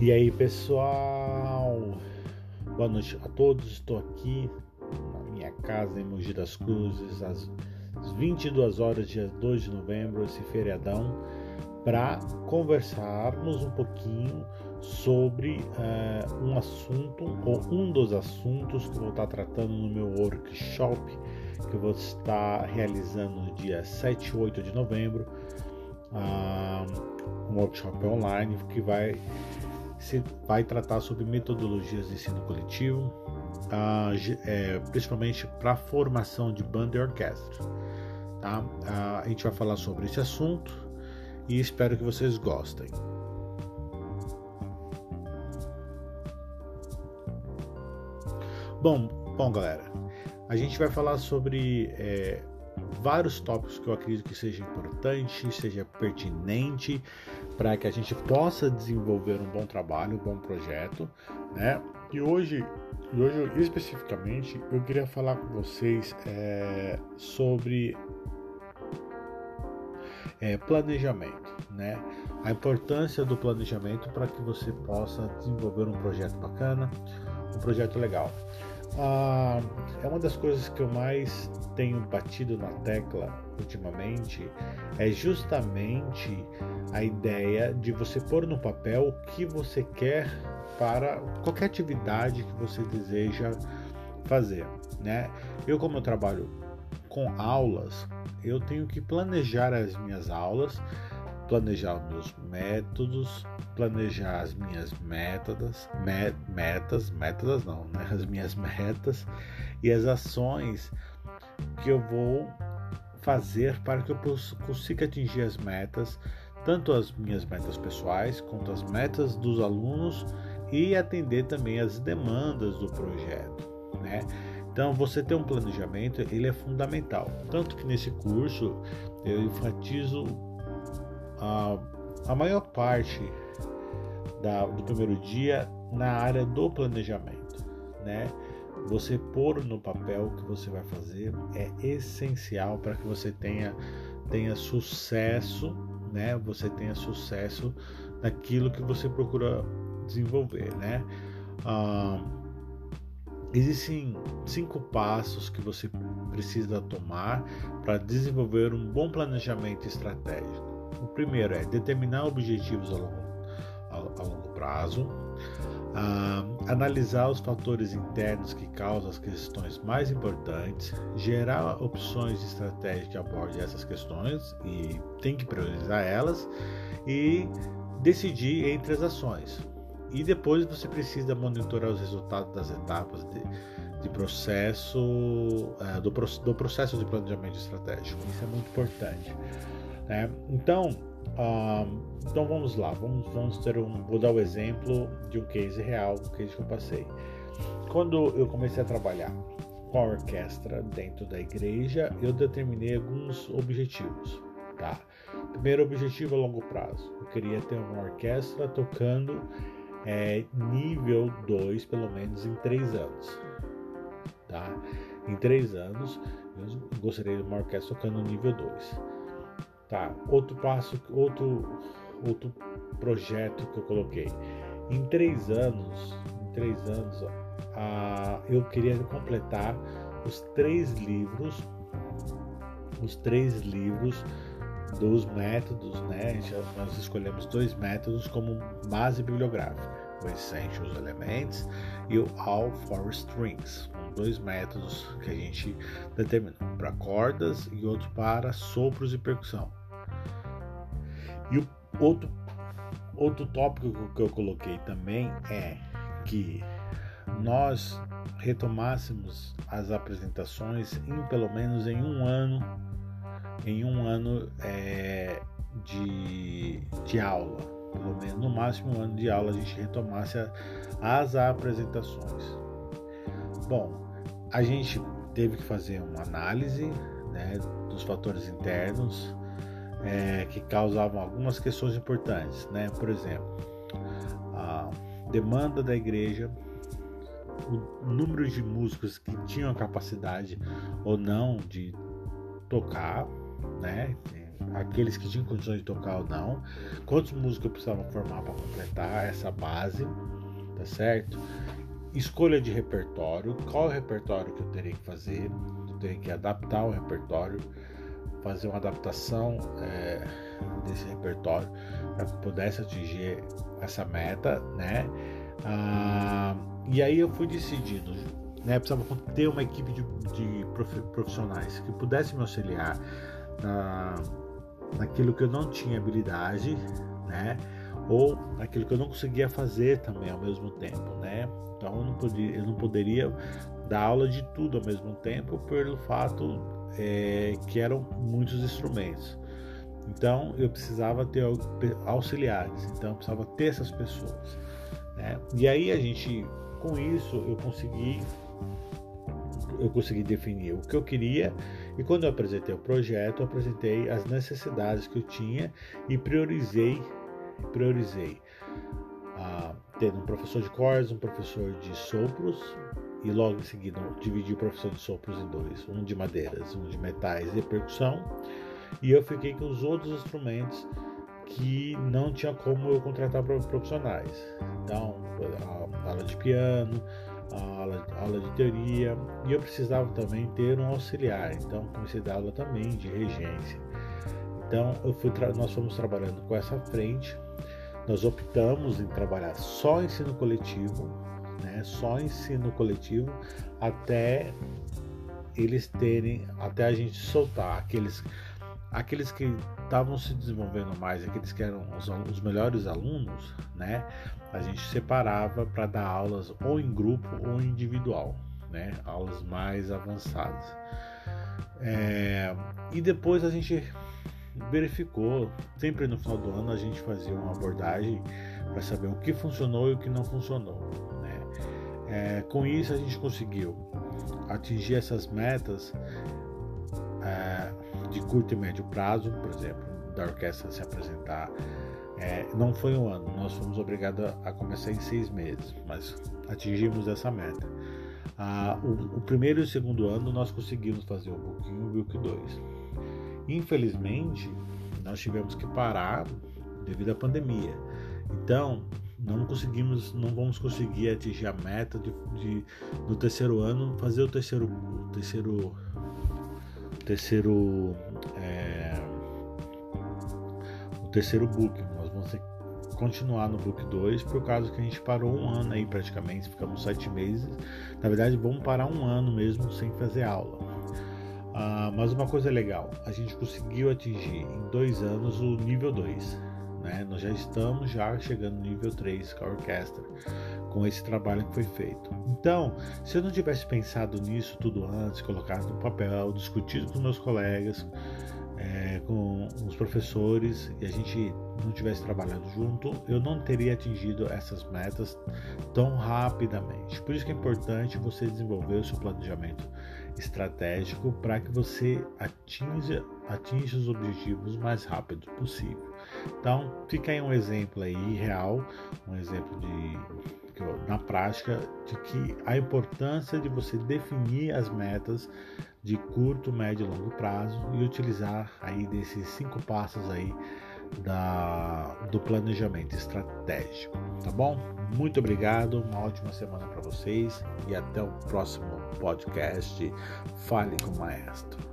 E aí, pessoal? Boa noite a todos. Estou aqui na minha casa em Mogi das Cruzes às 22 horas, dia 2 de novembro, esse feriadão, para conversarmos um pouquinho sobre uh, um assunto ou um dos assuntos que vou estar tratando no meu workshop que eu vou estar realizando no dia 7 e 8 de novembro. Uh, um workshop online que vai se vai tratar sobre metodologias de ensino coletivo, uh, é, principalmente para formação de banda e orquestra. Tá? A gente vai falar sobre esse assunto e espero que vocês gostem. Bom, bom galera, a gente vai falar sobre é, vários tópicos que eu acredito que seja importante, seja pertinente para que a gente possa desenvolver um bom trabalho, um bom projeto, né? E hoje, e hoje especificamente, eu queria falar com vocês é, sobre é, planejamento, né? A importância do planejamento para que você possa desenvolver um projeto bacana, um projeto legal. Ah, é uma das coisas que eu mais tenho batido na tecla ultimamente é justamente a ideia de você pôr no papel o que você quer para qualquer atividade que você deseja fazer, né? Eu como eu trabalho com aulas, eu tenho que planejar as minhas aulas planejar os meus métodos, planejar as minhas metas, met, metas, metas não, né? As minhas metas e as ações que eu vou fazer para que eu consiga atingir as metas, tanto as minhas metas pessoais quanto as metas dos alunos e atender também as demandas do projeto, né? Então, você ter um planejamento, ele é fundamental. Tanto que nesse curso eu enfatizo a, a maior parte da, do primeiro dia na área do planejamento, né? Você pôr no papel o que você vai fazer é essencial para que você tenha, tenha sucesso, né? Você tenha sucesso naquilo que você procura desenvolver, né? Ah, existem cinco passos que você precisa tomar para desenvolver um bom planejamento estratégico. O primeiro é determinar objetivos a longo, a, a longo prazo, analisar os fatores internos que causam as questões mais importantes, gerar opções de estratégia que abordem essas questões e tem que priorizar elas e decidir entre as ações. E depois você precisa monitorar os resultados das etapas de, de processo, uh, do, do processo de planejamento estratégico. Isso é muito importante. Né? Então, então vamos lá, vamos, vamos ter um, vou dar o exemplo de um case real, um case que eu passei. Quando eu comecei a trabalhar com a orquestra dentro da igreja, eu determinei alguns objetivos, tá? Primeiro objetivo a longo prazo, eu queria ter uma orquestra tocando é, nível 2, pelo menos em 3 anos, tá? Em 3 anos, eu gostaria de uma orquestra tocando nível 2. Tá, outro passo, outro, outro projeto que eu coloquei. Em três anos, em três anos, eu queria completar os três livros, os três livros dos métodos, né? Nós escolhemos dois métodos como base bibliográfica, o Essentials Elements e o All for Strings, dois métodos que a gente determinou para cordas e outro para sopros e percussão. E o outro, outro tópico que eu coloquei também é que nós retomássemos as apresentações em pelo menos em um ano, em um ano é, de, de aula, pelo menos no máximo um ano de aula a gente retomasse a, as apresentações. Bom, a gente teve que fazer uma análise né, dos fatores internos, é, que causavam algumas questões importantes, né? Por exemplo, a demanda da igreja, o número de músicos que tinham a capacidade ou não de tocar, né? aqueles que tinham condições de tocar ou não, quantos músicos eu precisava formar para completar essa base, tá certo? Escolha de repertório, qual o repertório que eu teria que fazer, eu teria que adaptar o repertório, fazer uma adaptação é, desse repertório para que pudesse atingir essa meta, né? Ah, e aí eu fui decidindo, né? Precisava ter uma equipe de, de profissionais que pudesse me auxiliar na, naquilo que eu não tinha habilidade, né? Ou naquilo que eu não conseguia fazer também ao mesmo tempo, né? Então eu não, podia, eu não poderia dar aula de tudo ao mesmo tempo pelo fato é, que eram muitos instrumentos. Então eu precisava ter auxiliares, então eu precisava ter essas pessoas. Né? E aí a gente, com isso, eu consegui, eu consegui definir o que eu queria e quando eu apresentei o projeto, eu apresentei as necessidades que eu tinha e priorizei, priorizei ah, tendo um professor de cordas, um professor de sopros e logo em seguida dividi o professor de sopros em dois, um de madeiras, um de metais e percussão. E eu fiquei com os outros instrumentos que não tinha como eu contratar profissionais. Então, a aula de piano, a aula, a aula de teoria, e eu precisava também ter um auxiliar, então comecei a dar aula também de regência. Então, nós fomos trabalhando com essa frente, nós optamos em trabalhar só ensino coletivo, né, só ensino coletivo, até eles terem, até a gente soltar aqueles aqueles que estavam se desenvolvendo mais, aqueles que eram os, os melhores alunos, né, a gente separava para dar aulas ou em grupo ou individual, né, aulas mais avançadas. É, e depois a gente verificou, sempre no final do ano a gente fazia uma abordagem para saber o que funcionou e o que não funcionou. É, com isso a gente conseguiu atingir essas metas é, de curto e médio prazo, por exemplo, da orquestra se apresentar. É, não foi um ano, nós fomos obrigados a, começar em seis meses, mas atingimos essa meta. Ah, o, o, primeiro e o segundo ano nós conseguimos fazer o Book 1 e o Book 2. Infelizmente, nós tivemos que parar devido à pandemia. Então, não conseguimos, não vamos conseguir atingir a meta de, de no terceiro ano fazer o terceiro, o terceiro terceiro é, o terceiro book. Nós vamos continuar no book 2 por causa que a gente parou um ano aí praticamente, ficamos sete meses. Na verdade, vamos parar um ano mesmo sem fazer aula. Ah, mas uma coisa legal, a gente conseguiu atingir em dois anos o nível 2. Né? Nós já estamos já chegando no nível 3 com a orquestra com esse trabalho que foi feito. Então, se eu não tivesse pensado nisso tudo antes, colocado no papel, discutido com meus colegas, é, com os professores e a gente não tivesse trabalhado junto, eu não teria atingido essas metas tão rapidamente. Por isso que é importante você desenvolver o seu planejamento estratégico para que você atinja, atinja os objetivos o mais rápido possível. Então, fica aí um exemplo aí real, um exemplo de na prática de que a importância de você definir as metas de curto, médio e longo prazo e utilizar aí desses cinco passos aí da, do planejamento estratégico, tá bom? Muito obrigado, uma ótima semana para vocês e até o próximo podcast Fale com o Maestro.